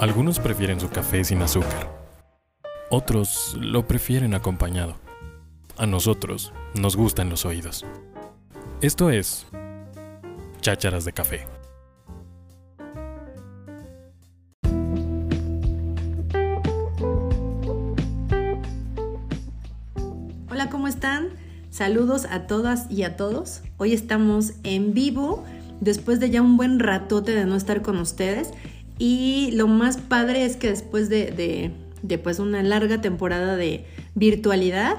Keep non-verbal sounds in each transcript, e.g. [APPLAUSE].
Algunos prefieren su café sin azúcar. Otros lo prefieren acompañado. A nosotros nos gustan los oídos. Esto es Chácharas de Café. Hola, ¿cómo están? Saludos a todas y a todos. Hoy estamos en vivo después de ya un buen ratote de no estar con ustedes y lo más padre es que después de, pues una larga temporada de virtualidad,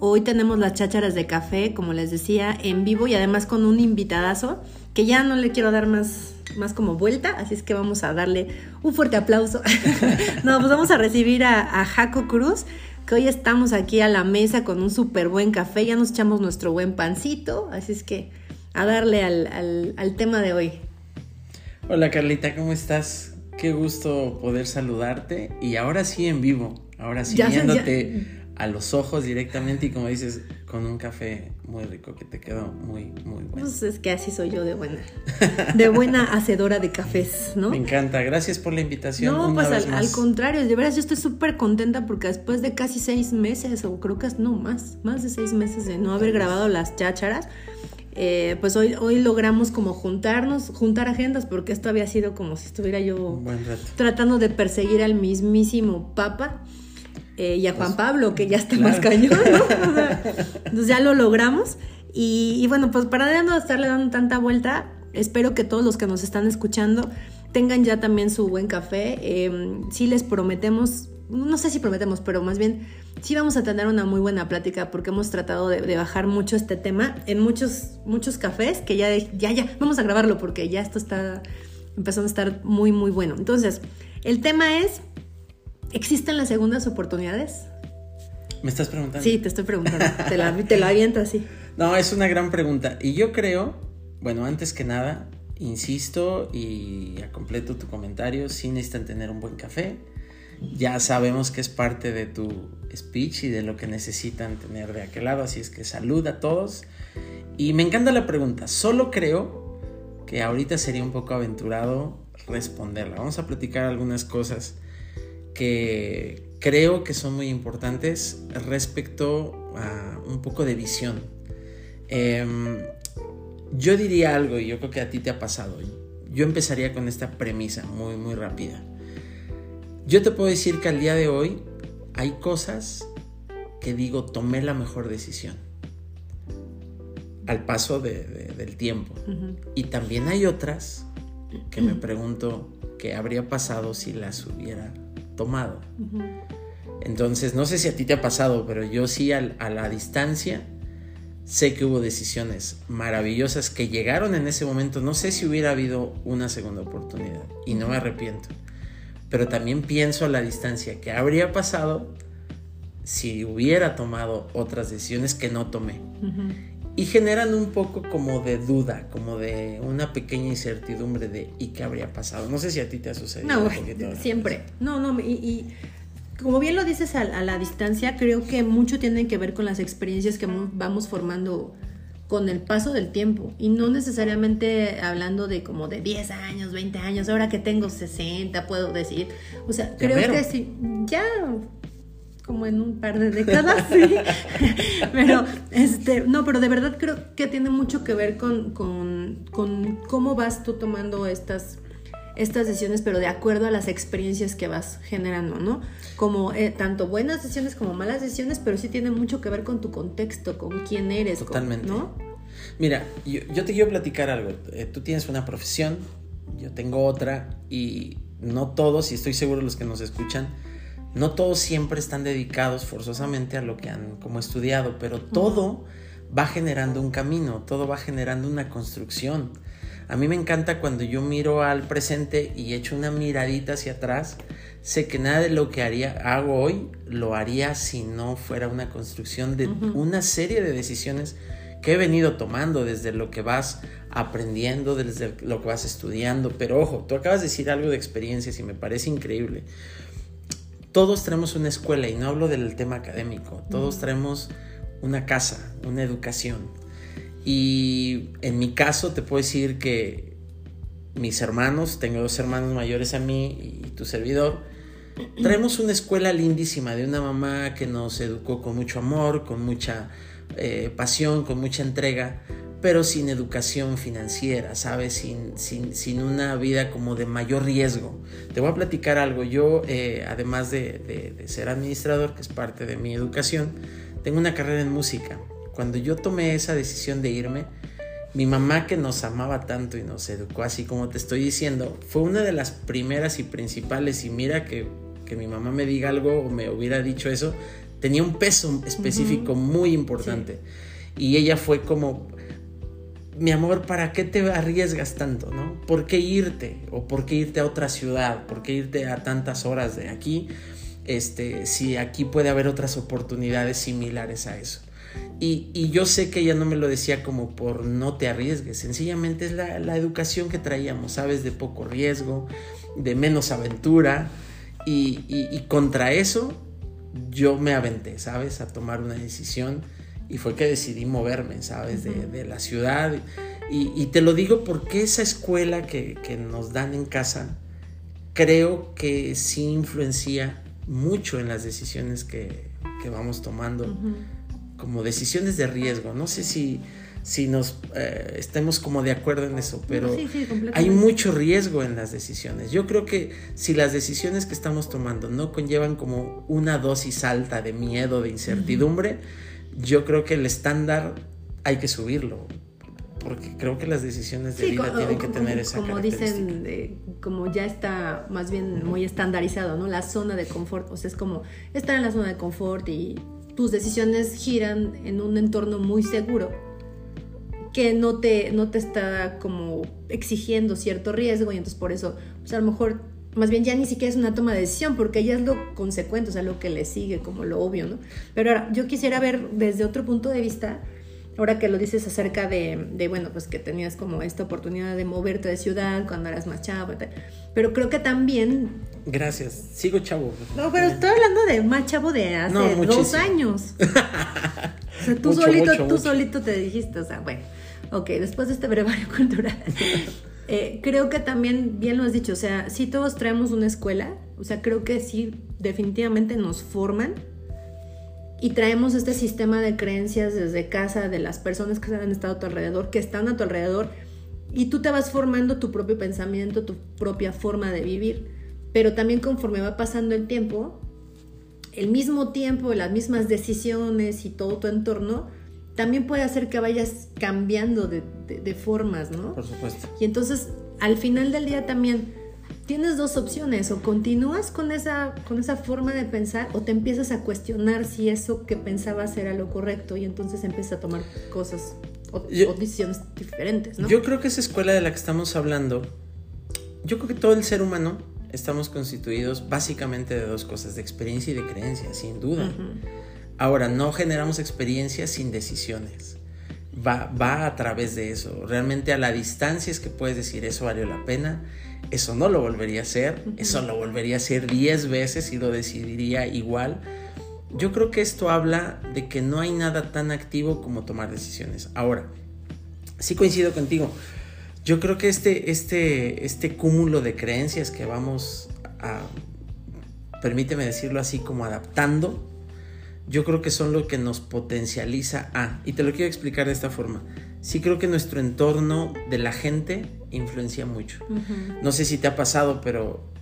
hoy tenemos las chácharas de café, como les decía, en vivo y además con un invitadazo que ya no le quiero dar más, más como vuelta, así es que vamos a darle un fuerte aplauso. [LAUGHS] no, pues vamos a recibir a, Jaco Cruz, que hoy estamos aquí a la mesa con un súper buen café, ya nos echamos nuestro buen pancito, así es que a darle al, al tema de hoy. Hola Carlita, ¿cómo estás? Qué gusto poder saludarte y ahora sí en vivo, ahora sí viéndote a los ojos directamente y como dices, con un café muy rico que te quedó muy, muy bueno. Pues es que así soy yo de buena, de buena [LAUGHS] hacedora de cafés, ¿no? Me encanta, gracias por la invitación. No, pues al, contrario, de verdad yo estoy súper contenta porque después de casi seis meses, o creo que es no más, más de seis meses de no haber grabado las chácharas, eh, pues hoy, hoy logramos como juntarnos, juntar agendas, porque esto había sido como si estuviera yo tratando de perseguir al mismísimo Papa eh, y a Juan pues, Pablo, que ya está más cañón, [LAUGHS] entonces ya lo logramos. Y, bueno, pues para no estarle dando tanta vuelta, espero que todos los que nos están escuchando tengan ya también su buen café. Eh, sí les prometemos, no sé si prometemos, pero más bien sí vamos a tener una muy buena plática porque hemos tratado de, bajar mucho este tema en muchos, muchos cafés que ya, ya, ya, vamos a grabarlo porque ya esto está empezando a estar muy, muy bueno. Entonces, el tema es, ¿existen las segundas oportunidades? ¿Me estás preguntando? Sí, te estoy preguntando. te, la, te la aviento así. [LAUGHS] No, es una gran pregunta. Y yo creo, bueno, antes que nada, insisto y a completo tu comentario, sí necesitan tener un buen café ya sabemos que es parte de tu speech y de lo que necesitan tener de aquel lado, así es que saluda a todos. Y me encanta la pregunta, solo creo que ahorita sería un poco aventurado responderla. Vamos a platicar algunas cosas que creo que son muy importantes respecto a un poco de visión. Em, yo diría algo y yo creo que a ti te ha pasado. Yo empezaría con esta premisa muy, muy rápida. Yo te puedo decir que al día de hoy hay cosas que digo, tomé la mejor decisión al paso del tiempo. Y también hay otras que me pregunto qué habría pasado si las hubiera tomado. Entonces, no sé si a ti te ha pasado, pero yo sí a la distancia sé que hubo decisiones maravillosas que llegaron en ese momento. No sé si hubiera habido una segunda oportunidad y no me arrepiento pero también pienso a la distancia que habría pasado si hubiera tomado otras decisiones que no tomé. Y generan un poco como de duda, como de una pequeña incertidumbre de ¿y qué habría pasado? No sé si a ti te ha sucedido. No, siempre. No, no, y, como bien lo dices a, la distancia, creo que mucho tiene que ver con las experiencias que vamos formando con el paso del tiempo y no necesariamente hablando de como de 10 años, 20 años, ahora que tengo 60 puedo decir, o sea, creo que sí, ya como en un par de décadas, [LAUGHS] sí. pero, este, no, pero de verdad creo que tiene mucho que ver con, con, con cómo vas tú tomando estas estas decisiones, pero de acuerdo a las experiencias que vas generando, ¿no? Como eh, tanto buenas decisiones como malas decisiones, pero sí tiene mucho que ver con tu contexto, con quién eres, Totalmente. ¿no? Mira, yo, te quiero platicar algo. Eh, tú tienes una profesión, yo tengo otra, y no todos, y estoy seguro los que nos escuchan, no todos siempre están dedicados forzosamente a lo que han como estudiado, pero todo va generando un camino, todo va generando una construcción. A mí me encanta cuando yo miro al presente y echo una miradita hacia atrás. Sé que nada de lo que haría, hago hoy lo haría si no fuera una construcción de una serie de decisiones que he venido tomando desde lo que vas aprendiendo, desde lo que vas estudiando. Pero ojo, tú acabas de decir algo de experiencias y me parece increíble. Todos tenemos una escuela y no hablo del tema académico. Todos traemos una casa, una educación y en mi caso te puedo decir que mis hermanos, tengo dos hermanos mayores a mí y tu servidor, traemos una escuela lindísima de una mamá que nos educó con mucho amor, con mucha eh, pasión, con mucha entrega, pero sin educación financiera, ¿sabes? Sin, sin, una vida como de mayor riesgo. Te voy a platicar algo. Yo, eh, además de, de, ser administrador, que es parte de mi educación, tengo una carrera en música. Cuando yo tomé esa decisión de irme, mi mamá que nos amaba tanto y nos educó así como te estoy diciendo, fue una de las primeras y principales y mira que, que mi mamá me diga algo o me hubiera dicho eso, tenía un peso específico muy importante. Y ella fue como, mi amor, ¿para qué te arriesgas tanto? ¿no? ¿Por qué irte? ¿O por qué irte a otra ciudad? ¿Por qué irte a tantas horas de aquí? Este, si aquí puede haber otras oportunidades similares a eso. Y, yo sé que ella no me lo decía como por no te arriesgues, sencillamente es la, educación que traíamos, ¿sabes? De poco riesgo, de menos aventura. Y, contra eso yo me aventé, ¿sabes? A tomar una decisión y fue que decidí moverme, ¿sabes? De, la ciudad. Y, te lo digo porque esa escuela que, nos dan en casa, creo que sí influencia mucho en las decisiones que, vamos tomando como decisiones de riesgo. No sé si, si nos eh, estemos como de acuerdo en eso, pero hay mucho riesgo en las decisiones. Yo creo que si las decisiones que estamos tomando no conllevan como una dosis alta de miedo, de incertidumbre, yo creo que el estándar hay que subirlo. Porque creo que las decisiones de vida tienen que tener esa Como dicen, como ya está más bien muy estandarizado, ¿no? La zona de confort. O sea, es como estar en la zona de confort y tus decisiones giran en un entorno muy seguro que no te, no te está como exigiendo cierto riesgo y entonces por eso, pues a lo mejor, más bien ya ni siquiera es una toma de decisión porque ya es lo consecuente, o sea, lo que le sigue, como lo obvio, ¿no? Pero ahora, yo quisiera ver desde otro punto de vista, ahora que lo dices acerca de, de bueno, pues que tenías como esta oportunidad de moverte de ciudad cuando eras más chavo, pero creo que también Gracias. Sigo chavo. No, pero estoy hablando de más chavo de hace dos años. [LAUGHS] o sea, tú solito, tú solito te dijiste, o sea, bueno, ok, después de este brevario [LAUGHS] cultural. Eh, creo que también, bien lo has dicho, o sea, si todos traemos una escuela, o sea, creo que sí, definitivamente nos forman y traemos este sistema de creencias desde casa de las personas que han estado a tu alrededor, que están a tu alrededor, y tú te vas formando tu propio pensamiento, tu propia forma de vivir pero también conforme va pasando el tiempo, el mismo tiempo, las mismas decisiones y todo tu entorno, también puede hacer que vayas cambiando de, formas, ¿no? Por supuesto. Y entonces, al final del día también tienes dos opciones, o continúas con esa, con esa forma de pensar o te empiezas a cuestionar si eso que pensabas era lo correcto y entonces empiezas a tomar cosas o, o decisiones diferentes, ¿no? Yo creo que esa escuela de la que estamos hablando, yo creo que todo el ser humano estamos constituidos básicamente de dos cosas, de experiencia y de creencia, sin duda. Ahora, no generamos experiencias sin decisiones. Va, va a través de eso. Realmente a la distancia es que puedes decir, eso valió la pena, eso no lo volvería a hacer, eso lo volvería a hacer 10 veces y lo decidiría igual. Yo creo que esto habla de que no hay nada tan activo como tomar decisiones. Ahora, sí coincido contigo. Yo creo que este, este, este cúmulo de creencias que vamos a, permíteme decirlo así, como adaptando, yo creo que son lo que nos potencializa a, y te lo quiero explicar de esta forma, sí creo que nuestro entorno de la gente influencia mucho. No sé si te ha pasado, pero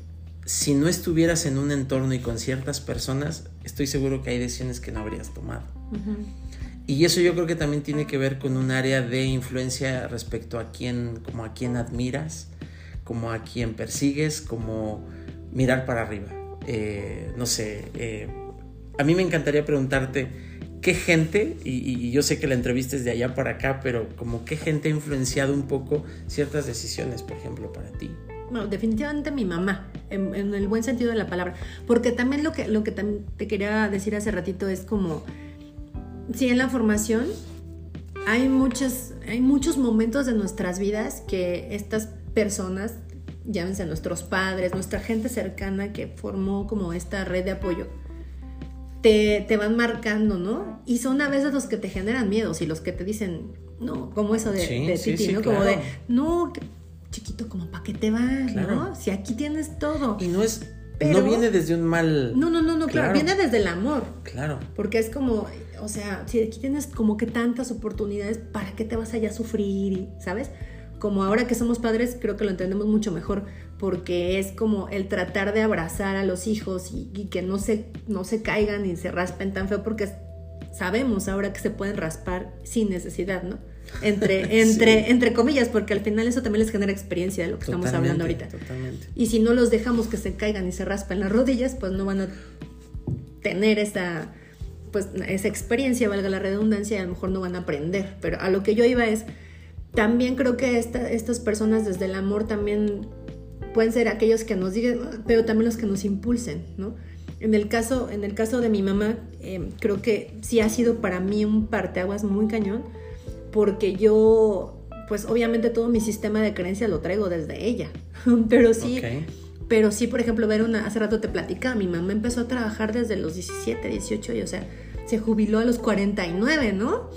si no estuvieras en un entorno y con ciertas personas, estoy seguro que hay decisiones que no habrías tomado. Y eso yo creo que también tiene que ver con un área de influencia respecto a quién, como a quién admiras, como a quién persigues, como mirar para arriba. Eh, no sé, eh, a mí me encantaría preguntarte qué gente, y, yo sé que la entrevista es de allá para acá, pero como qué gente ha influenciado un poco ciertas decisiones, por ejemplo, para ti. Bueno, definitivamente mi mamá, en, el buen sentido de la palabra, porque también lo que, lo que te quería decir hace ratito es como sí, en la formación hay, muchos, hay muchos momentos de nuestras vidas que estas personas, llámense nuestros padres, nuestra gente cercana que formó como esta red de apoyo, te, van marcando, ¿no? Y son a veces los que te generan miedos y los que te dicen, no, como eso de, Titi, ¿no? Como de, no, chiquito, como para qué te vas, ¿no? Si aquí tienes todo. Y no es. Pero- no viene desde un mal. No, no, no, no, claro. Claro. Viene desde el amor. Claro. Porque es como, o sea, si aquí tienes como que tantas oportunidades, ¿para qué te vas allá a sufrir? ¿Sabes? Como ahora que somos padres, creo que lo entendemos mucho mejor, porque es como el tratar de abrazar a los hijos y, y que no se, no se caigan y se raspen tan feo, porque sabemos ahora que se pueden raspar sin necesidad, ¿no? Entre, [LAUGHS] entre, Sí. entre comillas, porque al final eso también les genera experiencia de lo que estamos hablando ahorita. Totalmente. Y si no los dejamos que se caigan y se raspen las rodillas, pues no van a tener esa, pues, esa experiencia, valga la redundancia, y a lo mejor no van a aprender. Pero a lo que yo iba es, también creo que esta- estas personas desde el amor también pueden ser aquellos que nos digan, pero también los que nos impulsen, ¿no? En el caso, en el caso de mi mamá, eh, creo que sí ha sido para mí un parteaguas muy cañón, porque yo, pues obviamente todo mi sistema de creencias lo traigo desde ella, [LAUGHS] pero sí, pero sí, por ejemplo, ver una, hace rato te platicaba, mi mamá empezó a trabajar desde los 17, 18 y o sea, se jubiló a los 49, ¿no?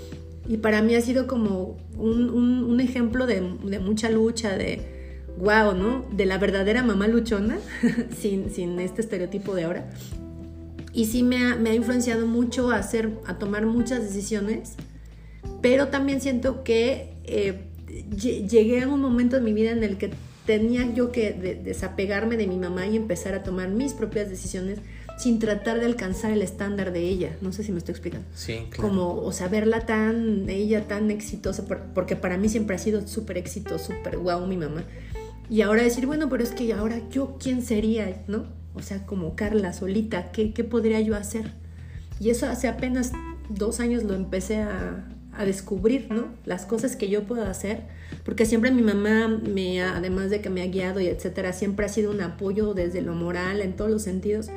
Y para mí ha sido como un, un- un ejemplo de, de mucha lucha, de wow, ¿no? De la verdadera mamá luchona, [LAUGHS] sin, sin este estereotipo de ahora. Y sí me ha, me ha influenciado mucho a hacer, a tomar muchas decisiones, pero también siento que eh, lle- llegué a un momento en mi vida en el que tenía yo que de- desapegarme de mi mamá y empezar a tomar mis propias decisiones sin tratar de alcanzar el estándar de ella. No sé si me estoy explicando. Sí, claro. Como, o sea, verla tan, ella tan exitosa, por- porque para mí siempre ha sido súper éxito, súper guau mi mamá. Y ahora decir, bueno, pero es que ahora yo, ¿quién sería? ¿No? O sea, como Carla solita, ¿qué, qué podría yo hacer? Y eso hace apenas dos años lo empecé a, a descubrir, ¿no? Las cosas que yo puedo hacer, porque siempre mi mamá, me además de que me ha guiado y etcétera, siempre ha sido un apoyo desde lo moral, en todos los sentidos.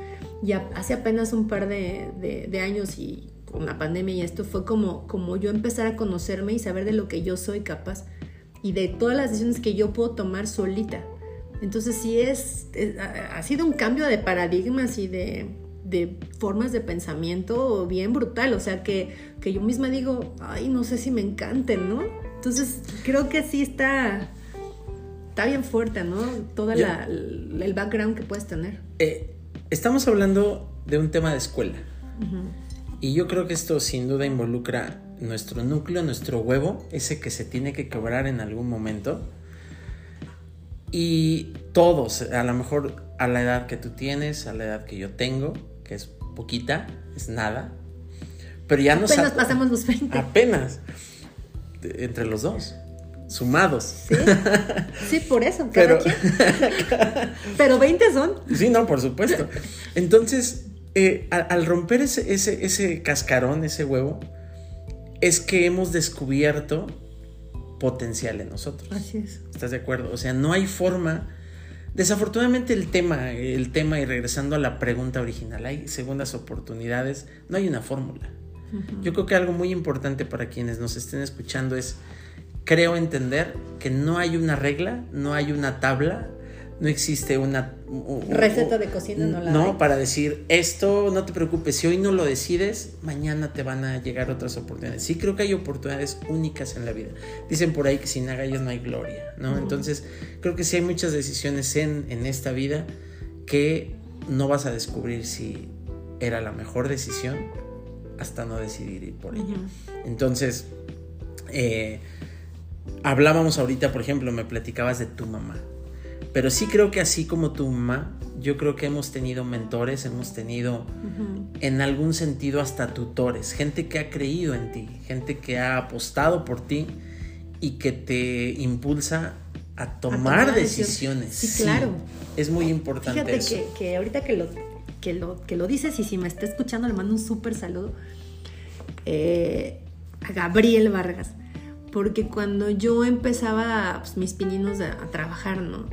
Y hace apenas un par de, de- de años y con la pandemia y esto fue como, como yo empezar a conocerme y saber de lo que yo soy capaz y de todas las decisiones que yo puedo tomar solita. Entonces sí es, es- ha sido un cambio de paradigmas y de, de formas de pensamiento bien brutal, o sea que, que yo misma digo, ay, no sé si me encanten, ¿no? Entonces creo que sí está, está bien fuerte, ¿no? Todo el background que puedes tener. Eh, estamos hablando de un tema de escuela. Y yo creo que esto sin duda involucra nuestro núcleo, nuestro huevo, ese que se tiene que quebrar en algún momento. Y todos, a lo mejor a la edad que tú tienes, a la edad que yo tengo, que es poquita, es nada. Pero ya nos Apenas ha- pasamos los 20. Apenas. Entre los dos. Sumados. Sí, sí, por eso, Pero-. [LAUGHS] Pero 20 son. Sí, no, por supuesto. Entonces, eh, al, al romper ese, ese, ese cascarón, ese huevo, es que hemos descubierto potencial en nosotros. Así es. ¿Estás de acuerdo? O sea, no hay forma. Desafortunadamente el tema, el tema, y regresando a la pregunta original, hay segundas oportunidades, no hay una fórmula. Yo creo que algo muy importante para quienes nos estén escuchando es, creo entender que no hay una regla, no hay una tabla, no existe una Receta de cocina no la No, hay. para decir, esto no te preocupes, si hoy no lo decides, mañana te van a llegar otras oportunidades. Sí creo que hay oportunidades únicas en la vida. Dicen por ahí que sin agallas no hay gloria, ¿no? Entonces, creo que sí hay muchas decisiones en, en esta vida que no vas a descubrir si era la mejor decisión hasta no decidir ir por ella. Entonces, eh, hablábamos ahorita, por ejemplo, me platicabas de tu mamá. Pero sí creo que así como tu mamá, yo creo que hemos tenido mentores, hemos tenido en algún sentido hasta tutores, gente que ha creído en ti, gente que ha apostado por ti y que te impulsa a tomar, tomar decisiones. Sí, claro. Es muy importante Fíjate eso. que, que ahorita que lo, que, lo, que lo dices y si me está escuchando le mando un súper saludo eh, a Gabriel Vargas. Porque cuando yo empezaba pues, mis pininos a, a trabajar, ¿no?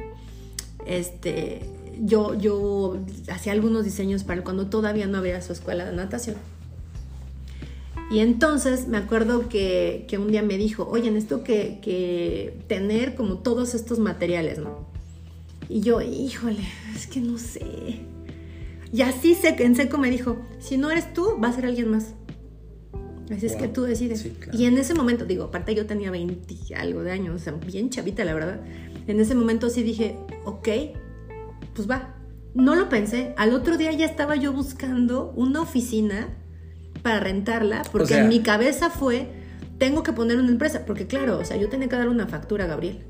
Este, yo, yo hacía algunos diseños para cuando todavía no había su escuela de natación. Y entonces me acuerdo que, que un día me dijo, oye, necesito que, que tener como todos estos materiales, ¿no? Y yo, híjole, es que no sé. Y así en seco me dijo, si no eres tú, va a ser alguien más. Así es que tú decides. Sí, claro. Y en ese momento, digo, aparte yo tenía 20 y algo de años, o sea, bien chavita, la verdad. En ese momento sí dije, ok, pues va. No lo pensé. Al otro día ya estaba yo buscando una oficina para rentarla, porque sea- en mi cabeza fue, tengo que poner una empresa, porque claro, o sea, yo tenía que dar una factura a Gabriel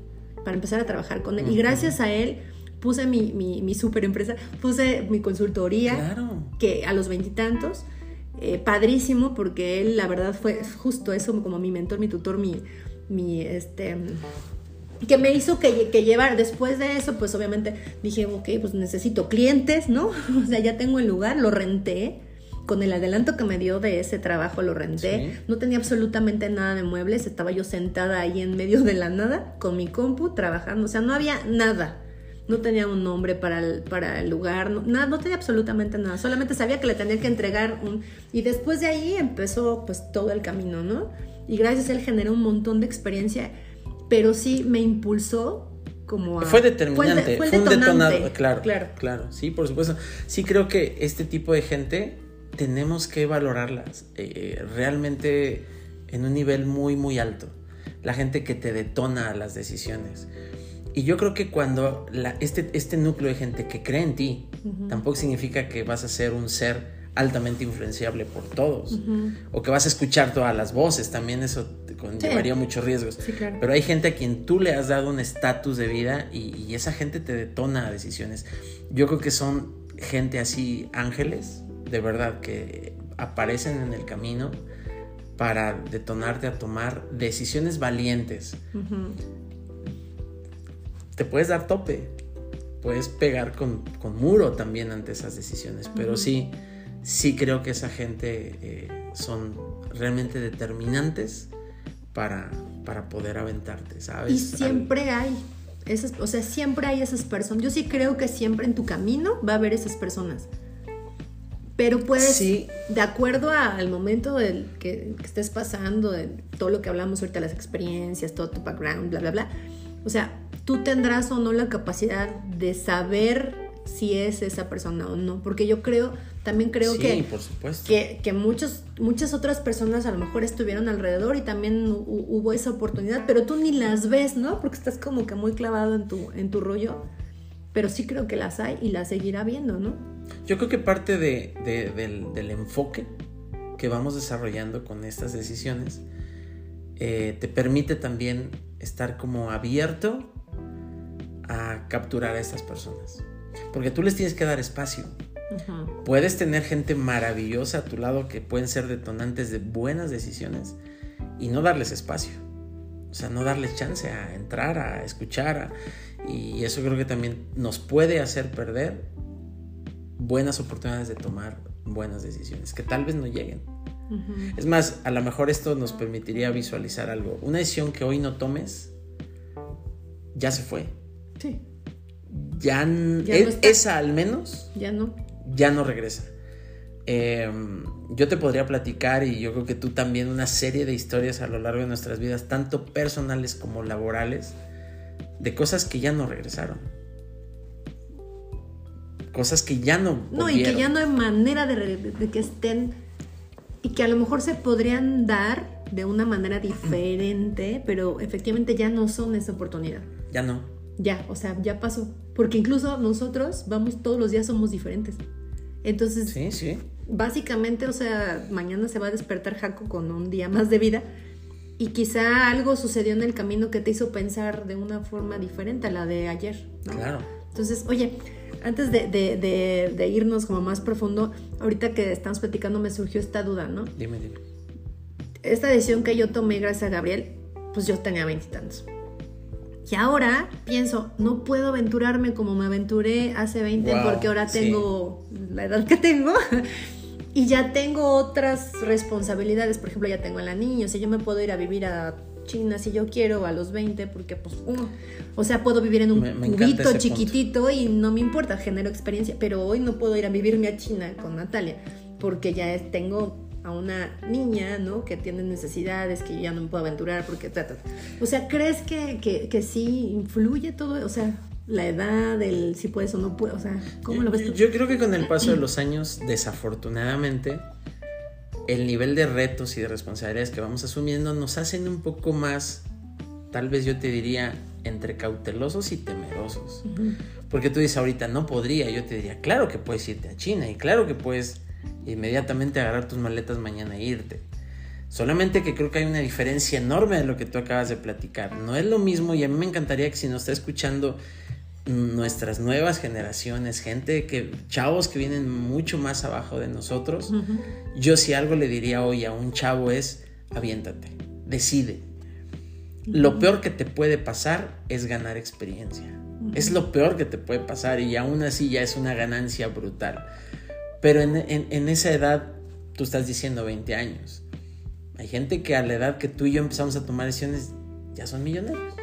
para empezar a trabajar con él. Y gracias a él puse mi, mi, mi super empresa, puse mi consultoría Claro. que a los veintitantos, eh, padrísimo, porque él, la verdad, fue justo eso, como mi mentor, mi tutor, mi, mi este, que me hizo que, que llevar, después de eso, pues obviamente dije, ok, pues necesito clientes, ¿no? [LAUGHS] O sea, ya tengo el lugar, lo renté. Con el adelanto que me dio de ese trabajo lo renté. Sí. No tenía absolutamente nada de muebles. Estaba yo sentada ahí en medio de la nada con mi compu trabajando. O sea, no había nada. No tenía un nombre para el, para el lugar. No, nada, no tenía absolutamente nada. Solamente sabía que le tenía que entregar un... Y después de ahí empezó pues todo el camino, ¿no? Y gracias a él generó un montón de experiencia. Pero sí me impulsó como a... Fue determinante, fue un detonante. detonador, claro, Claro. claro, sí, por supuesto. Sí creo que este tipo de gente tenemos que valorarlas eh, realmente en un nivel muy, muy alto. La gente que te detona las decisiones. Y yo creo que cuando la- este, este núcleo de gente que cree en ti, tampoco significa que vas a ser un ser altamente influenciable por todos. Ujú. O que vas a escuchar todas las voces, también eso te conllevaría muchos riesgos. Sí, claro. Pero hay gente a quien tú le has dado un estatus de vida y, y esa gente te detona decisiones. Yo creo que son gente así, ángeles, de verdad, que aparecen en el camino para detonarte a tomar decisiones valientes. Ujú. Te puedes dar tope, puedes pegar con, con muro también ante esas decisiones, pero Ujú. sí, sí creo que esa gente eh, son realmente determinantes para, para poder aventarte, ¿sabes? Y siempre hay esas, o sea, siempre hay esas personas. Yo sí creo que siempre en tu camino va a haber esas personas. Pero puedes, Sí. de acuerdo a- al momento del que, que estés pasando, de todo lo que hablamos ahorita, las experiencias, todo tu background, bla, bla, bla. O sea, tú tendrás o no la capacidad de saber si es esa persona o no. Porque yo creo, también creo sí, que por supuesto. que, que muchos, muchas otras personas a lo mejor estuvieron alrededor y también hu- hubo esa oportunidad, pero tú ni las ves, ¿no? Porque estás como que muy clavado en tu, en tu rollo. Pero sí creo que las hay y las seguirá viendo, ¿no? Yo creo que parte de- de- del, del enfoque que vamos desarrollando con estas decisiones eh, te permite también estar como abierto a capturar a estas personas. Porque tú les tienes que dar espacio. Puedes tener gente maravillosa a tu lado que pueden ser detonantes de buenas decisiones y no darles espacio. O sea, no darles chance a entrar, a escuchar. a- y eso creo que también nos puede hacer perder buenas oportunidades de tomar buenas decisiones que tal vez no lleguen. Es más, a lo mejor esto nos permitiría visualizar algo. Una decisión que hoy no tomes ya se fue. Sí, Ya, Ya e- no está. esa al menos ya no. Ya no regresa. Eh, yo te podría platicar y yo creo que tú también una serie de historias a lo largo de nuestras vidas, tanto personales como laborales, de cosas que ya no regresaron. Cosas que ya no... No, y que ya no hay manera de, de que estén y que a lo mejor se podrían dar de una manera diferente, pero efectivamente ya no son esa oportunidad. Ya no. Ya, o sea, ya pasó. Porque incluso nosotros vamos todos los días somos diferentes. Entonces, Sí, sí. básicamente, o sea, mañana se va a despertar Jaco con un día más de vida y quizá algo sucedió en el camino que te hizo pensar de una forma diferente a la de ayer. ¿no? Claro. Entonces, oye, antes de, de- de- de irnos como más profundo, ahorita que estamos platicando me surgió esta duda, ¿no? Dime, dime. Esta decisión que yo tomé gracias a Gabriel, pues yo tenía veintitantos. Y ahora pienso, no puedo aventurarme como me aventuré hace 20 Wow, porque ahora sí. tengo la edad que tengo [LAUGHS] y ya tengo otras responsabilidades. Por ejemplo, ya tengo a la niña, o sea, yo me puedo ir a vivir a China si yo quiero a los 20 porque pues, o sea, puedo vivir en un Me- me encanta cubito punto. chiquitito y no me importa, genero experiencia, pero hoy no puedo ir a vivirme a China con Natalia porque ya tengo a una niña, ¿no? Que tiene necesidades, que ya no me puedo aventurar porque... ta, ta, ta. O sea, ¿crees que, que, que sí influye todo? O sea, la edad, el si puedes o no puedes, o sea, ¿cómo lo ves tú? Yo creo que con el paso de los años, desafortunadamente, el nivel de retos y de responsabilidades que vamos asumiendo nos hacen un poco más, tal vez yo te diría, entre cautelosos y temerosos. Porque tú dices ahorita, no podría, yo te diría, claro que puedes irte a China y claro que puedes inmediatamente agarrar tus maletas mañana e irte. Solamente que creo que hay una diferencia enorme de lo que tú acabas de platicar. No es lo mismo y a mí me encantaría que si nos está escuchando nuestras nuevas generaciones, gente que, chavos que vienen mucho más abajo de nosotros, yo si algo le diría hoy a un chavo es, aviéntate, decide. Lo peor que te puede pasar es ganar experiencia. Es lo peor que te puede pasar y aún así ya es una ganancia brutal. Pero en, esa edad, tú estás diciendo 20 años. Hay gente que a la edad que tú y yo empezamos a tomar decisiones ya son millonarios.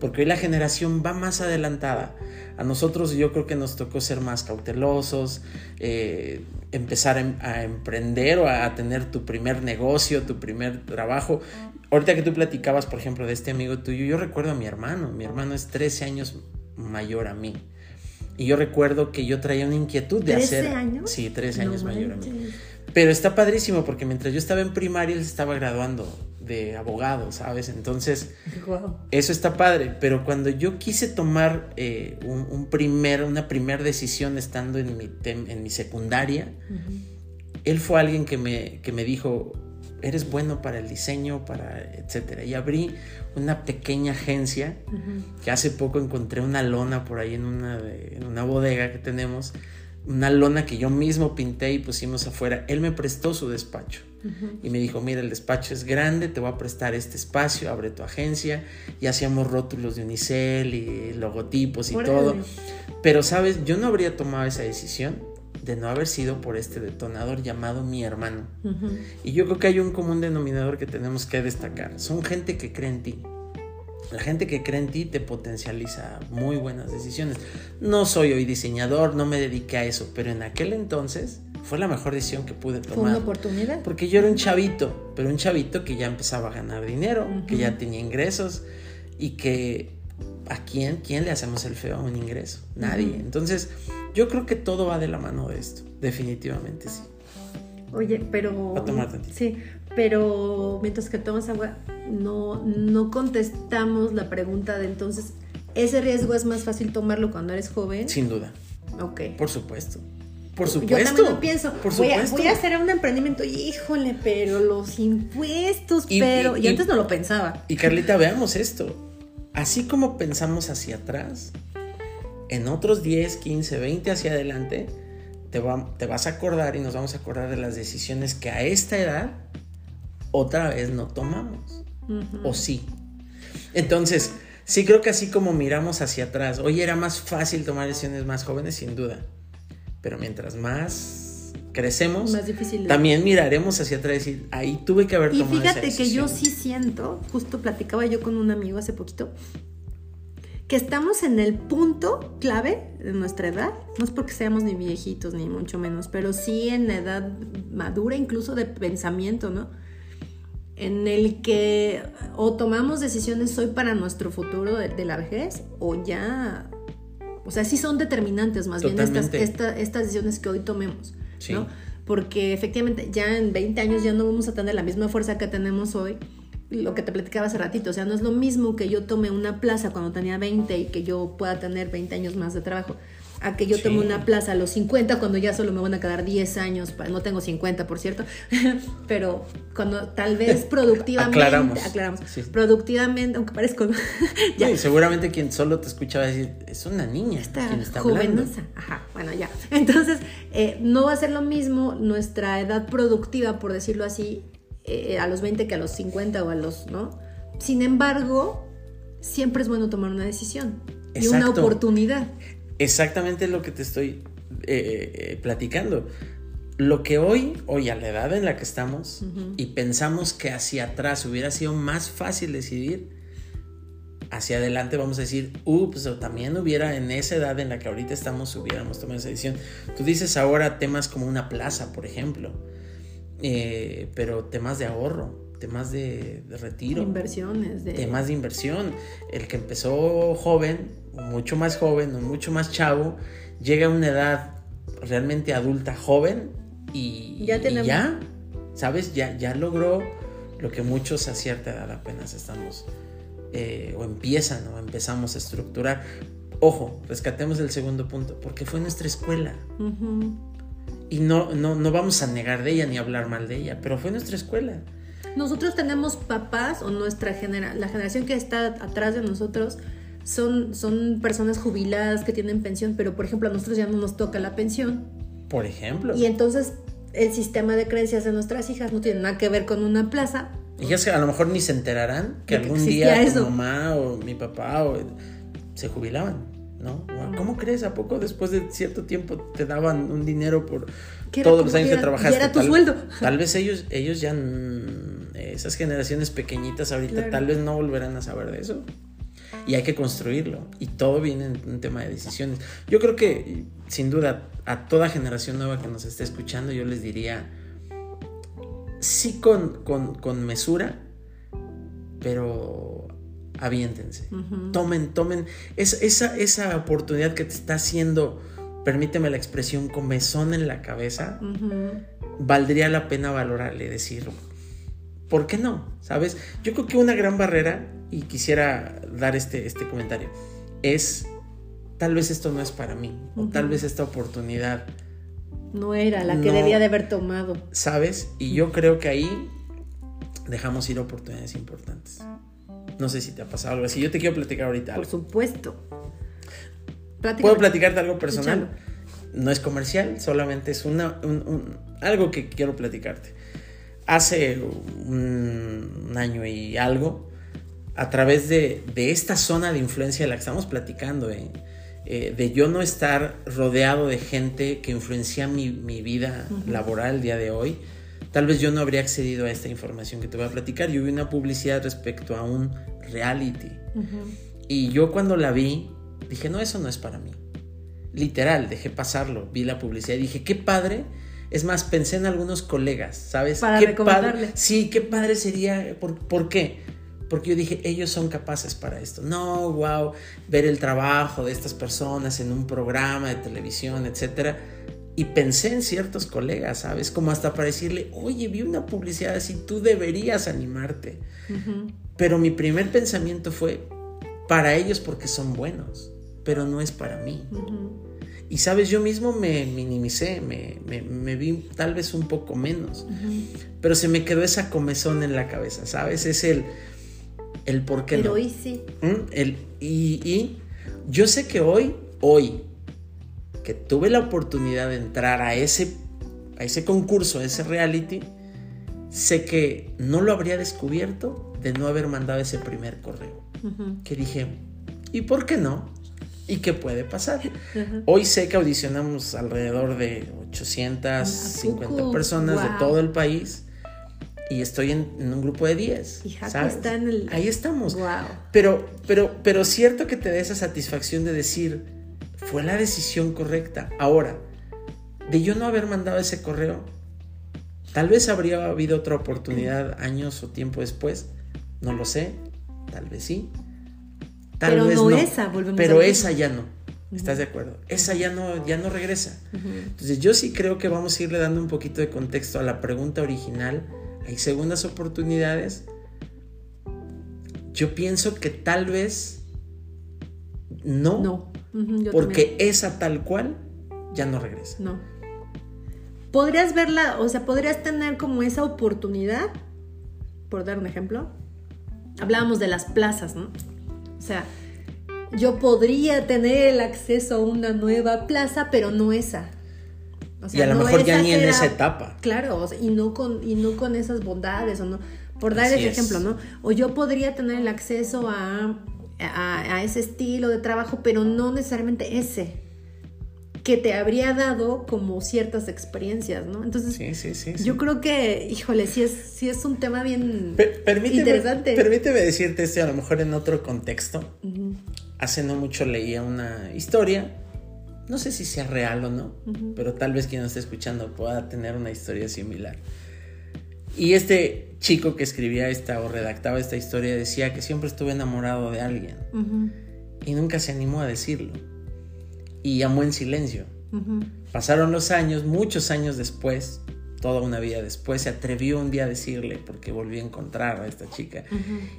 Porque hoy la generación va más adelantada. A nosotros yo creo que nos tocó ser más cautelosos, eh, empezar a, em, a, emprender o a tener tu primer negocio, tu primer trabajo. Ahorita que tú platicabas, por ejemplo, de este amigo tuyo, yo recuerdo a mi hermano. Mi hermano es 13 años mayor a mí. Y yo recuerdo que yo traía una inquietud de hacer... ¿13 años? Sí, 13 años mayor a mí. Pero está padrísimo porque mientras yo estaba en primaria, él estaba graduando de abogado, ¿sabes? Entonces, eso está padre. Pero cuando yo quise tomar eh, un, primer, una primera decisión estando en mi, en mi secundaria, él fue alguien que me, que me dijo, eres bueno para el diseño, para etcétera. Y abrí una pequeña agencia que hace poco encontré una lona por ahí en una, en una bodega que tenemos, una lona que yo mismo pinté y pusimos afuera. Él me prestó su despacho y me dijo, mira, el despacho es grande, te voy a prestar este espacio, abre tu agencia y hacíamos rótulos de unicel y logotipos y todo. Pero, ¿sabes? Yo no habría tomado esa decisión de no haber sido por este detonador llamado mi hermano. Y yo creo que hay un común denominador que tenemos que destacar. Son gente que cree en ti. La gente que cree en ti te potencializa muy buenas decisiones. No soy hoy diseñador, no me dediqué a eso, pero en aquel entonces fue la mejor decisión que pude tomar. Fue una oportunidad. Porque yo era un chavito, pero un chavito que ya empezaba a ganar dinero, que ya tenía ingresos y que ¿a quién, quién le hacemos el feo a un ingreso? Nadie. Entonces, yo creo que todo va de la mano de esto, definitivamente sí. Oye, pero... A tomar Sí, pero mientras que tomas agua, no, no contestamos la pregunta de entonces, ¿ese riesgo es más fácil tomarlo cuando eres joven? Sin duda. Ok. Por supuesto. Por supuesto. Yo también lo pienso. Por voy, a, voy, a, hacer un emprendimiento. Híjole, pero los impuestos, pero. Y, antes no lo pensaba. Y Carlita, veamos esto. Así como pensamos hacia atrás, en otros 10, 15, 20 hacia adelante, te, te vas a acordar y nos vamos a acordar de las decisiones que a esta edad otra vez no tomamos. O sí. Entonces, sí creo que así como miramos hacia atrás, hoy era más fácil tomar decisiones más jóvenes, sin duda. Pero mientras más crecemos, también miraremos hacia atrás y decir, ahí tuve que haber tomado Y fíjate que yo sí siento, justo platicaba yo con un amigo hace poquito, que estamos en el punto clave de nuestra edad, no es porque seamos ni viejitos ni mucho menos, pero sí en la edad madura incluso de pensamiento, ¿no? En el que o tomamos decisiones hoy para nuestro futuro de, la vejez o ya, o sea, sí son determinantes más bien estas, estas decisiones que hoy tomemos, ¿no? Porque efectivamente ya en 20 años ya no vamos a tener la misma fuerza que tenemos hoy lo que te platicaba hace ratito, o sea, no es lo mismo que yo tome una plaza cuando tenía 20 y que yo pueda tener 20 años más de trabajo, a que yo tome una plaza a los 50 cuando ya solo me van a quedar 10 años, no tengo 50 por cierto, [LAUGHS] pero cuando tal vez [LAUGHS] productivamente, aclaramos, aclaramos productivamente, aunque parezco, [LAUGHS] ya. seguramente quien solo te escucha va a decir, es una niña quien está jovenosa, ajá, bueno ya, entonces eh, no va a ser lo mismo nuestra edad productiva, por decirlo así, eh, a los 20 que a los 50 o a los, ¿no? Sin embargo, siempre es bueno tomar una decisión y una oportunidad. Exactamente lo que te estoy eh, eh, platicando. Lo que hoy, hoy a la edad en la que estamos, y pensamos que hacia atrás hubiera sido más fácil decidir, hacia adelante vamos a decir, ups, o también hubiera en esa edad en la que ahorita estamos, hubiéramos tomado esa decisión. Tú dices ahora temas como una plaza, por ejemplo. Eh, pero temas de ahorro, temas de, retiro. Inversiones. De... Temas de inversión. El que empezó joven, mucho más joven, mucho más chavo, llega a una edad realmente adulta joven y ya, ya ¿sabes? Ya, ya logró lo que muchos a cierta edad apenas estamos eh, o empiezan o empezamos a estructurar. Ojo, rescatemos el segundo punto, porque fue nuestra escuela. Y no, no, no vamos a negar de ella ni hablar mal de ella, pero fue nuestra escuela. Nosotros tenemos papás o nuestra genera la generación que está atrás de nosotros son, son personas jubiladas que tienen pensión, pero por ejemplo a nosotros ya no nos toca la pensión. Por ejemplo. Y entonces el sistema de creencias de nuestras hijas no tiene nada que ver con una plaza. Que a lo mejor ni se enterarán que algún día tu eso. mamá o mi papá o- se jubilaban, ¿no? ¿Cómo crees? ¿A poco después de cierto tiempo te daban un dinero por Que todos los años que que era- trabajaste? y era tu Tal- sueldo. Tal vez ellos, ellos ya, esas generaciones pequeñitas ahorita, Claro. tal vez no volverán a saber de eso. Y hay que construirlo. Y todo viene en un tema de decisiones. Yo creo que, sin duda, a toda generación nueva que nos esté escuchando, yo les diría, sí con, con, con mesura, pero aviéntense. Ujú. Tomen, tomen es- esa, esa oportunidad que te está haciendo, permíteme la expresión, comezón en la cabeza, valdría la pena valorarle, decir, ¿por qué no? ¿Sabes? Yo creo que una gran barrera, y quisiera dar este, este comentario, es, tal vez esto no es para mí, o tal vez esta oportunidad, No era la que No. debía de haber tomado. ¿sabes? Y yo creo que ahí dejamos ir oportunidades importantes. No sé si te ha pasado algo así. Yo te quiero platicar ahorita Por algo. supuesto. Platícame. ¿Puedo platicarte algo personal? No es comercial, solamente es una, un- un- algo que quiero platicarte. Hace un, un año y algo, a través de, de esta zona de influencia de la que estamos platicando, eh, eh, de yo no estar rodeado de gente que influencia mi, mi vida laboral el día de hoy, tal vez yo no habría accedido a esta información que te voy a platicar. Yo vi una publicidad respecto a un reality. Y yo cuando la vi, dije, no, eso no es para mí. Literal, dejé pasarlo, vi la publicidad y dije, qué padre. Es más, pensé en algunos colegas, ¿sabes? Para qué recomendarle. padre. Sí, qué padre sería. ¿Por, por qué? Porque yo dije, ellos son capaces para esto. No, wow, ver el trabajo de estas personas en un programa de televisión, etcétera. Y pensé en ciertos colegas, ¿sabes? Como hasta para decirle, oye, vi una publicidad así, tú deberías animarte. Pero mi primer pensamiento fue para ellos porque son buenos, pero no es para mí. Y sabes, yo mismo me minimicé, me, me- me vi tal vez un poco menos, pero se me quedó esa comezón en la cabeza, ¿sabes? Es el, el por qué Pero no. hoy sí. ¿Mm? El, y, y yo sé que hoy, hoy, que tuve la oportunidad de entrar a ese, a ese concurso, a ese reality, sé que no lo habría descubierto de no haber mandado ese primer correo. Que dije, ¿y por qué no? ¿Y qué puede pasar? Hoy sé que audicionamos alrededor de 850 ¿A poco? personas de todo el país y estoy en, en un grupo de 10. Y Jaco ¿sabes? está en el- Ahí estamos. Wow. Pero, pero, pero cierto que te dé esa satisfacción de decir, fue la decisión correcta. Ahora, de yo no haber mandado ese correo, tal vez habría habido otra oportunidad años o tiempo después. No lo sé. Tal vez sí. Tal Pero vez no no. esa, volvemos Pero esa ya no. ¿Estás de acuerdo? Esa ya no, ya no regresa. Entonces yo sí creo que vamos a irle dando un poquito de contexto a la pregunta original. Hay segundas oportunidades. Yo pienso que tal vez no, No. Porque también. esa tal cual ya no regresa. No. Podrías verla, o sea, podrías tener como esa oportunidad, por dar un ejemplo. Hablábamos de las plazas, ¿no? O sea, yo podría tener el acceso a una nueva plaza, pero no esa. O y a lo no mejor ya ni en esa etapa. Claro, o sea, y no con y no con esas bondades o no. Por dar Así ese es. ejemplo, ¿no? O yo podría tener el acceso a, a, a ese estilo de trabajo, pero no necesariamente ese que te habría dado como ciertas experiencias, ¿no? Entonces, Sí, sí, sí. sí. yo creo que, híjole, sí es, sí es un tema bien Per- permíteme, interesante. permíteme decirte esto a lo mejor en otro contexto. Hace no mucho leía una historia. No sé si sea real o no, pero tal vez quien nos esté escuchando pueda tener una historia similar. Y este chico que escribía esta o redactaba esta historia decía que siempre estuve enamorado de alguien y nunca se animó a decirlo. Y amó en silencio. Pasaron los años, muchos años después, toda una vida después, se atrevió un día a decirle, porque volvió a encontrar a esta chica,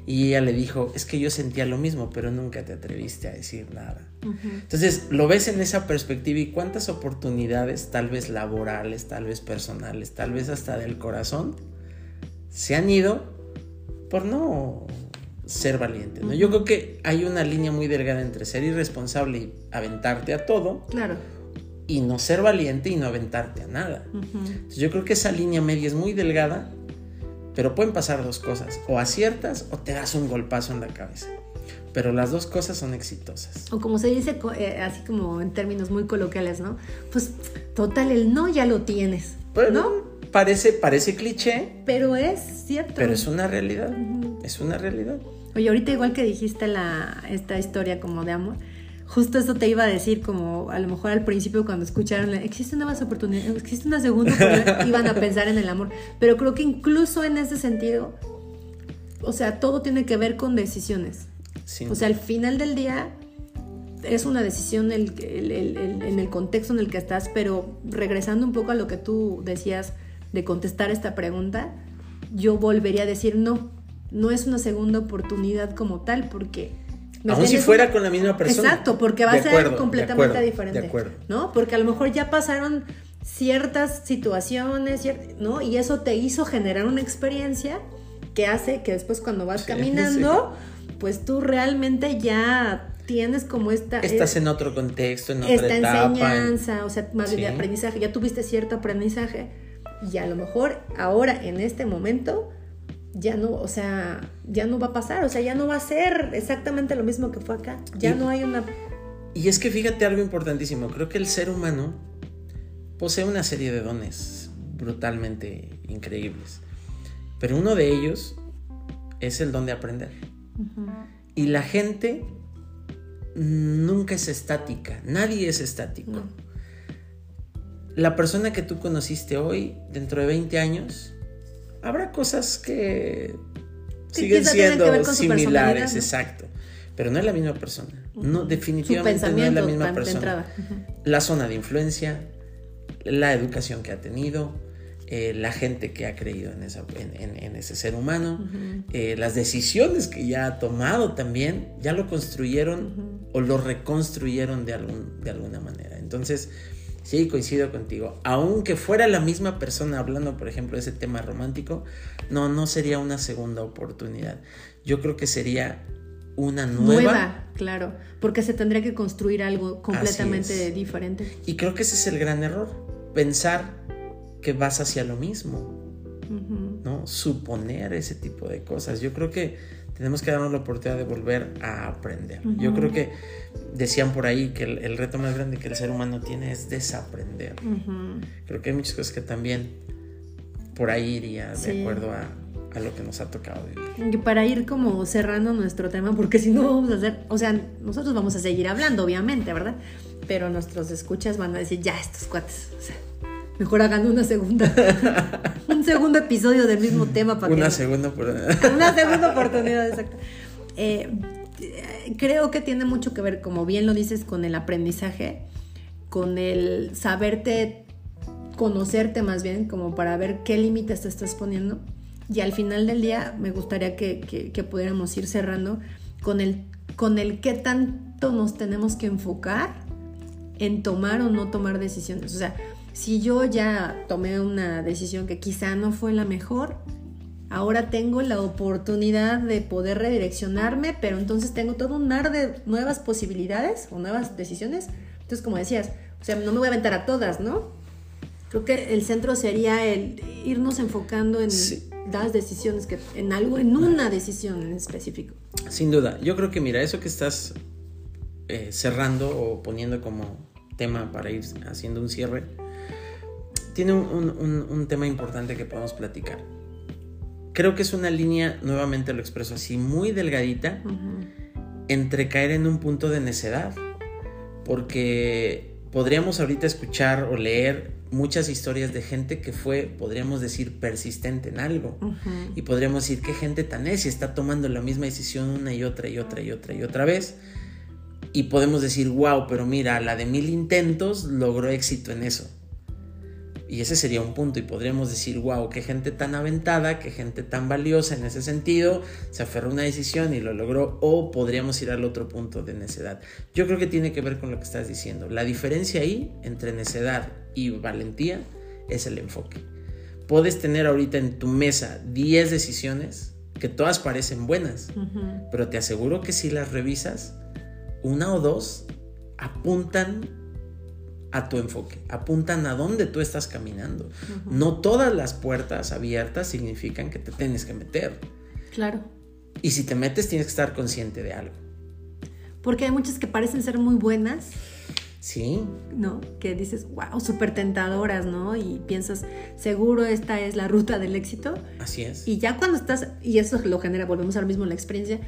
y ella le dijo, es que yo sentía lo mismo, pero nunca te atreviste a decir nada. Entonces, lo ves en esa perspectiva y cuántas oportunidades, tal vez laborales, tal vez personales, tal vez hasta del corazón, se han ido por no ser valiente. ¿no? Yo creo que hay una línea muy delgada entre ser irresponsable y aventarte a todo. Claro y no ser valiente y no aventarte a nada. yo creo que esa línea media es muy delgada, pero pueden pasar dos cosas, o aciertas o te das un golpazo en la cabeza. Pero las dos cosas son exitosas. O como se dice, eh, así como en términos muy coloquiales, ¿no? Pues total, el no ya lo tienes, ¿no? Parece, parece cliché. Pero es cierto. Pero es una realidad. Es una realidad. Oye, ahorita igual que dijiste la, esta historia como de amor, justo eso te iba a decir, como a lo mejor al principio cuando escucharon, existen nuevas oportunidades, existe una segunda oportunidad, [LAUGHS] iban a pensar en el amor. Pero creo que incluso en ese sentido, o sea, todo tiene que ver con decisiones. O sea, al final del día es una decisión el, en el contexto en el que estás, pero regresando un poco a lo que tú decías de contestar esta pregunta, yo volvería a decir no, no es una segunda oportunidad como tal, porque Aún si fuera con la misma persona. Exacto, porque va a ser completamente diferente. De acuerdo. ¿No? Porque a lo mejor ya pasaron ciertas situaciones, ¿no? Y eso te hizo generar una experiencia que hace que después cuando vas caminando, pues tú realmente ya tienes como esta... Estás en otro contexto, en otra esta enseñanza, o sea, más de aprendizaje, ya tuviste cierto aprendizaje y a lo mejor ahora, en este momento, ya no, o sea, ya no va a pasar, o sea, ya no va a ser exactamente lo mismo que fue acá, ya no hay una... Y es que fíjate algo importantísimo, creo que el ser humano posee una serie de dones brutalmente increíbles, pero uno de ellos es el don de aprender. Y la gente nunca es estática, nadie es estático. La persona que tú conociste hoy, dentro de 20 años, habrá cosas que siguen siendo similares, exacto. Pero no es la misma persona. No, definitivamente no es la misma persona. La zona de influencia, la educación que ha tenido, eh, la gente que ha creído en, en, ese ser humano, eh, las decisiones que ya ha tomado también, ya lo construyeron o lo reconstruyeron de, algún, de alguna manera. Entonces, Sí, coincido contigo. Aunque fuera la misma persona hablando, por ejemplo, de ese tema romántico, no, no sería una segunda oportunidad. Yo creo que sería una nueva. Nueva, claro, porque se tendría que construir algo completamente diferente. Y creo que ese es el gran error, pensar que vas hacia lo mismo, ¿no? Suponer ese tipo de cosas. Yo creo que tenemos que darnos la oportunidad de volver a aprender. Yo creo que decían por ahí que el, reto más grande que el ser humano tiene es desaprender. Creo que hay muchas cosas que también por ahí iría de acuerdo a, a, lo que nos ha tocado vivir. Y para ir como cerrando nuestro tema, porque si no vamos a hacer, o sea, nosotros vamos a seguir hablando, obviamente, ¿verdad? Pero nuestros escuchas van a decir, ya, estos cuates, o sea, mejor hagan una segunda, [LAUGHS] un segundo episodio del mismo tema para una segunda oportunidad. [LAUGHS] Una segunda oportunidad, exacto. Eh, creo que tiene mucho que ver, como bien lo dices, con el aprendizaje, con el saberte, conocerte más bien, como para ver qué límites te estás poniendo. Y al final del día me gustaría que, que, pudiéramos ir cerrando con el, con el qué tanto nos tenemos que enfocar en tomar o no tomar decisiones. O sea, si yo ya tomé una decisión que quizá no fue la mejor, ahora tengo la oportunidad de poder redireccionarme, pero entonces tengo todo un mar de nuevas posibilidades o nuevas decisiones. Entonces, como decías, o sea, no me voy a aventar a todas, ¿no? Creo que el centro sería el irnos enfocando en las decisiones, que, en algo, en una decisión en específico. Sin duda, yo creo que mira, eso que estás eh, cerrando o poniendo como tema para ir haciendo un cierre, tiene un, tema importante que podemos platicar. Creo que es una línea, nuevamente lo expreso así, muy delgadita entre caer en un punto de necedad. Porque podríamos ahorita escuchar o leer muchas historias de gente que fue, podríamos decir, persistente en algo. Y podríamos decir que gente tan necia está tomando la misma decisión una y otra y otra y otra y otra vez. Y podemos decir, wow, pero mira, la de mil intentos logró éxito en eso Y ese sería un punto y podríamos decir, wow, qué gente tan aventada, qué gente tan valiosa en ese sentido, se aferró a una decisión y lo logró, o podríamos ir al otro punto de necedad. Yo creo que tiene que ver con lo que estás diciendo. La diferencia ahí entre necedad y valentía es el enfoque. Puedes tener ahorita en tu mesa 10 decisiones que todas parecen buenas, pero te aseguro que si las revisas, una o dos apuntan a tu enfoque, apuntan a dónde tú estás caminando. No todas las puertas abiertas significan que te tienes que meter. Claro. Y si te metes tienes que estar consciente de algo. Porque hay muchas que parecen ser muy buenas. Sí. ¿No? Que dices, wow, súper tentadoras, ¿no? Y piensas, seguro esta es la ruta del éxito. Así es. Y ya cuando estás, y eso lo genera, volvemos al mismo la experiencia,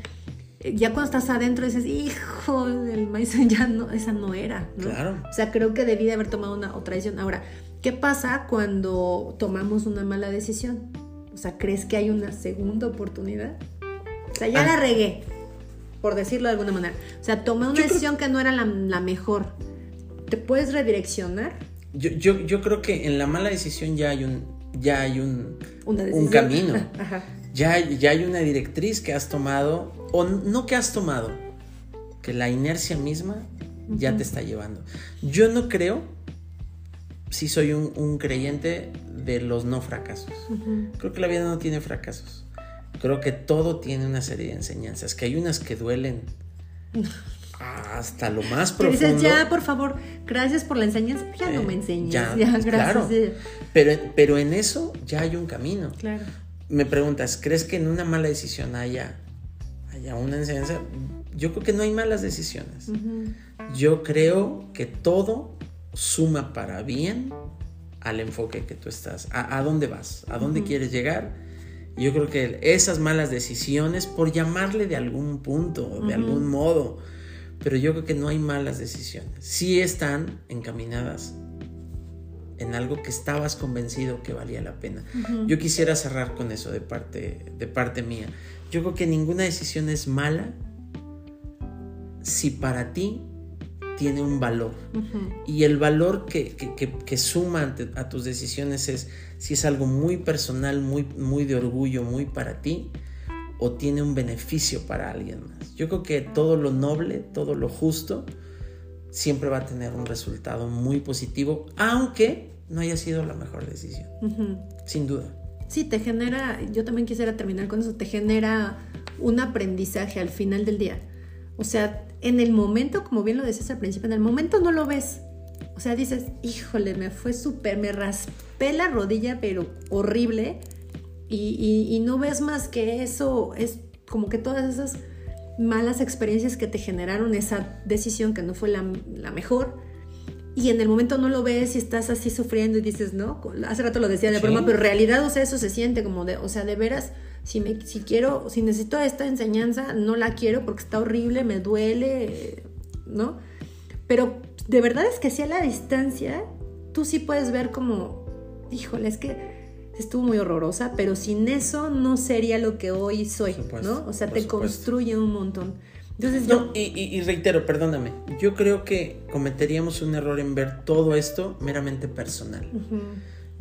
ya cuando estás adentro dices, hijo del maíz, [LAUGHS] ya no, esa no era, ¿no? Claro. O sea, creo que debí de haber tomado una otra decisión. Ahora, ¿qué pasa cuando tomamos una mala decisión? O sea, ¿crees que hay una segunda oportunidad? O sea, ya Ah. la regué, por decirlo de alguna manera. O sea, tomé una Yo creo- decisión que no era la, la mejor. ¿Te puedes redireccionar? Yo, yo, yo creo que en la mala decisión ya hay un, ya hay un, un camino. [LAUGHS] Ajá. Ya, ya hay una directriz que has tomado, o no que has tomado, que la inercia misma ya te está llevando. Yo no creo, si soy un, un creyente de los no fracasos. Ujú. Creo que la vida no tiene fracasos. Creo que todo tiene una serie de enseñanzas, que hay unas que duelen [LAUGHS] hasta lo más profundo. dices, ya, por favor, gracias por la enseñanza. Ya no Eh, me enseñes. ya, Ya, gracias. claro. Pero, pero en eso ya hay un camino. Claro. Me preguntas, ¿crees que en una mala decisión haya, haya una enseñanza? Yo creo que no hay malas decisiones. Yo creo que todo suma para bien al enfoque que tú estás. ¿A, a dónde vas? ¿A dónde quieres llegar? Yo creo que esas malas decisiones, por llamarle de algún punto, de algún modo, pero yo creo que no hay malas decisiones. Sí están encaminadas en algo que estabas convencido que valía la pena. Yo quisiera cerrar con eso de parte, de parte mía. Yo creo que ninguna decisión es mala si para ti tiene un valor. Ujú. Y el valor que, que- que- que suma a tus decisiones es si es algo muy personal, muy, muy de orgullo, muy para ti, o tiene un beneficio para alguien más. Yo creo que todo lo noble, todo lo justo, siempre va a tener un resultado muy positivo, aunque no haya sido la mejor decisión, sin duda. Sí, te genera, yo también quisiera terminar con eso, te genera un aprendizaje al final del día. O sea, en el momento, como bien lo decías al principio, en el momento no lo ves. O sea, dices, híjole, me fue súper, me raspé la rodilla, pero horrible. Y, y- y no ves más que eso, es como que todas esas malas experiencias que te generaron esa decisión que no fue la, la mejor. Y en el momento no lo ves y estás así sufriendo y dices, no, hace rato lo decía de Sí. broma, pero en realidad, o sea, eso se siente como de, o sea, de veras, si, me, si quiero, si necesito esta enseñanza, no la quiero porque está horrible, me duele, ¿no? Pero de verdad es que sí a la distancia, tú sí puedes ver como, híjole, es que estuvo muy horrorosa, pero sin eso no sería lo que hoy soy, supuesto, ¿no? O sea, te supuesto. construye un montón. Entonces No, yo... y, y- y reitero, perdóname, yo creo que cometeríamos un error en ver todo esto meramente personal.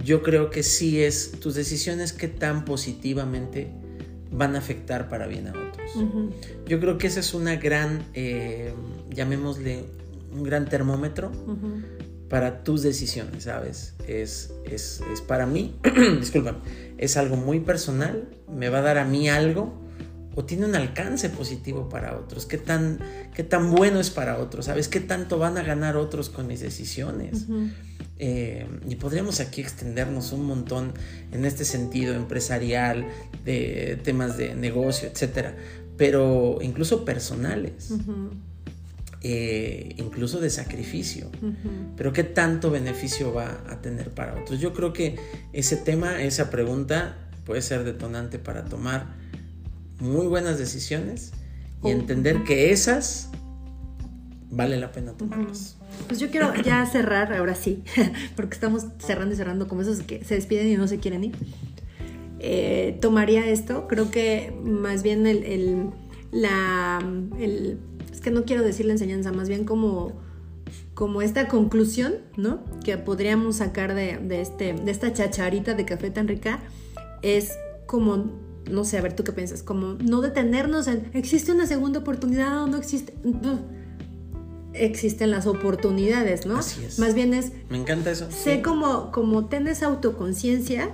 Yo creo que sí es tus decisiones que tan positivamente van a afectar para bien a otros. Yo creo que esa es una gran, eh, llamémosle, un gran termómetro para tus decisiones, ¿sabes? Es, es, es para mí, [CLEARS THROAT] discúlpame, es algo muy personal, me va a dar a mí algo o tiene un alcance positivo para otros, qué tan, qué tan bueno es para otros, ¿sabes? ¿Qué tanto van a ganar otros con mis decisiones? Eh, y podríamos aquí extendernos un montón en este sentido empresarial, de temas de negocio, etcétera, pero incluso personales, eh, incluso de sacrificio. Pero qué tanto beneficio va a tener para otros. Yo creo que ese tema, esa pregunta puede ser detonante para tomar muy buenas decisiones y Oh, entender que esas vale la pena tomarlas. Pues yo quiero ya cerrar, ahora sí, [LAUGHS] porque estamos cerrando y cerrando como esos que se despiden y no se quieren ir. Eh, tomaría esto, creo que más bien el, el- la, el- es que no quiero decir la enseñanza, más bien como como esta conclusión, ¿no? Que podríamos sacar de, este, de esta chacharita de café tan rica es como, no sé, a ver tú qué piensas, como no detenernos en, ¿existe una segunda oportunidad o no existe? existen las oportunidades, ¿no? Así es. Más bien es... Me encanta eso. Sé como, como tienes autoconciencia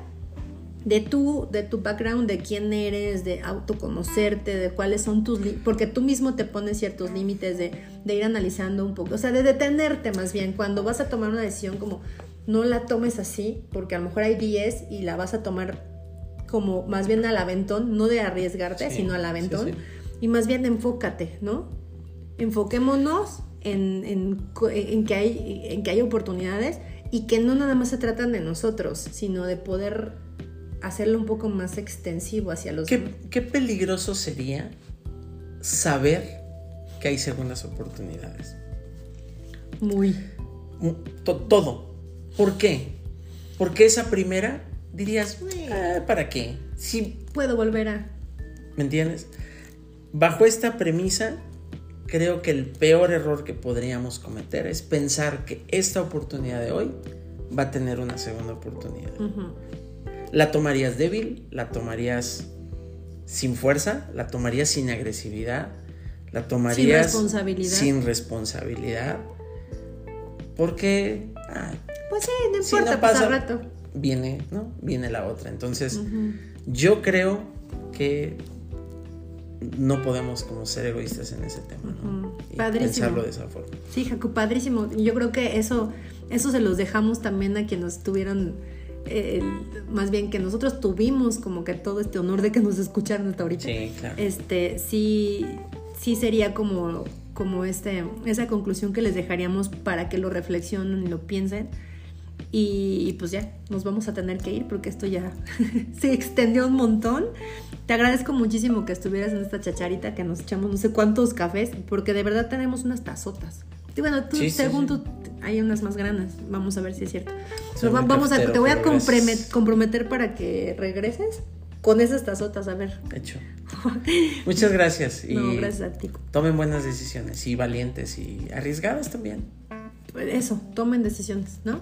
de tu, de tu background, de quién eres, de autoconocerte, de cuáles son tus... Porque tú mismo te pones ciertos límites de, de ir analizando un poco, o sea, de detenerte más bien, cuando vas a tomar una decisión como no la tomes así, porque a lo mejor hay 10 y la vas a tomar como más bien al aventón, no de arriesgarte, sino al aventón, y más bien enfócate, ¿no? Enfoquémonos en, en, en, que hay, en que hay oportunidades y que no nada más se tratan de nosotros, sino de poder hacerlo un poco más extensivo hacia los ¿Qué, qué peligroso sería saber que hay segundas oportunidades? Muy. todo. ¿Por qué? Porque esa primera dirías, ah, ¿para qué? Si puedo volver a. ¿Me entiendes? Bajo esta premisa, creo que el peor error que podríamos cometer es pensar que esta oportunidad de hoy va a tener una segunda oportunidad. La tomarías débil, la tomarías sin fuerza, la tomarías sin agresividad, la tomarías sin responsabilidad. Sin responsabilidad porque... pues sí, no importa, si pasa, rato. Viene, ¿no? Viene la otra. Entonces, yo creo que no podemos como ser egoístas en ese tema, ¿no? Padrísimo. pensarlo de esa forma. Sí, Jaco, padrísimo. Yo creo que eso, eso se los dejamos también a quienes tuvieron más bien que nosotros tuvimos como que todo este honor de que nos escucharan hasta ahorita. Sí, claro. Este, sí, sí sería como, como este, esa conclusión que les dejaríamos para que lo reflexionen y lo piensen. Y, pues ya, nos vamos a tener que ir porque esto ya [LAUGHS] se extendió un montón. Te agradezco muchísimo que estuvieras en esta chacharita, que nos echamos no sé cuántos cafés, porque de verdad tenemos unas tazotas. Y bueno, tú, según tú, hay unas más grandes. Vamos a ver si es cierto. vamos a, te voy a comprometer para que regreses con esas tazotas, a ver. Hecho. [LAUGHS] Muchas gracias. Y no, gracias a ti. Tomen buenas decisiones y valientes y arriesgadas también. Pues eso, tomen decisiones, ¿no?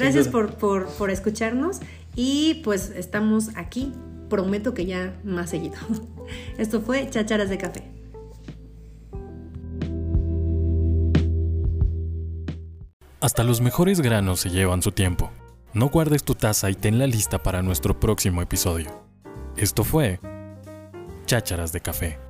Gracias por, por, por escucharnos y pues estamos aquí. Prometo que ya más seguido. [LAUGHS] Esto fue Chacharas de Café. Hasta los mejores granos se llevan su tiempo. No guardes tu taza y tenla lista para nuestro próximo episodio. Esto fue Chácharas de Café.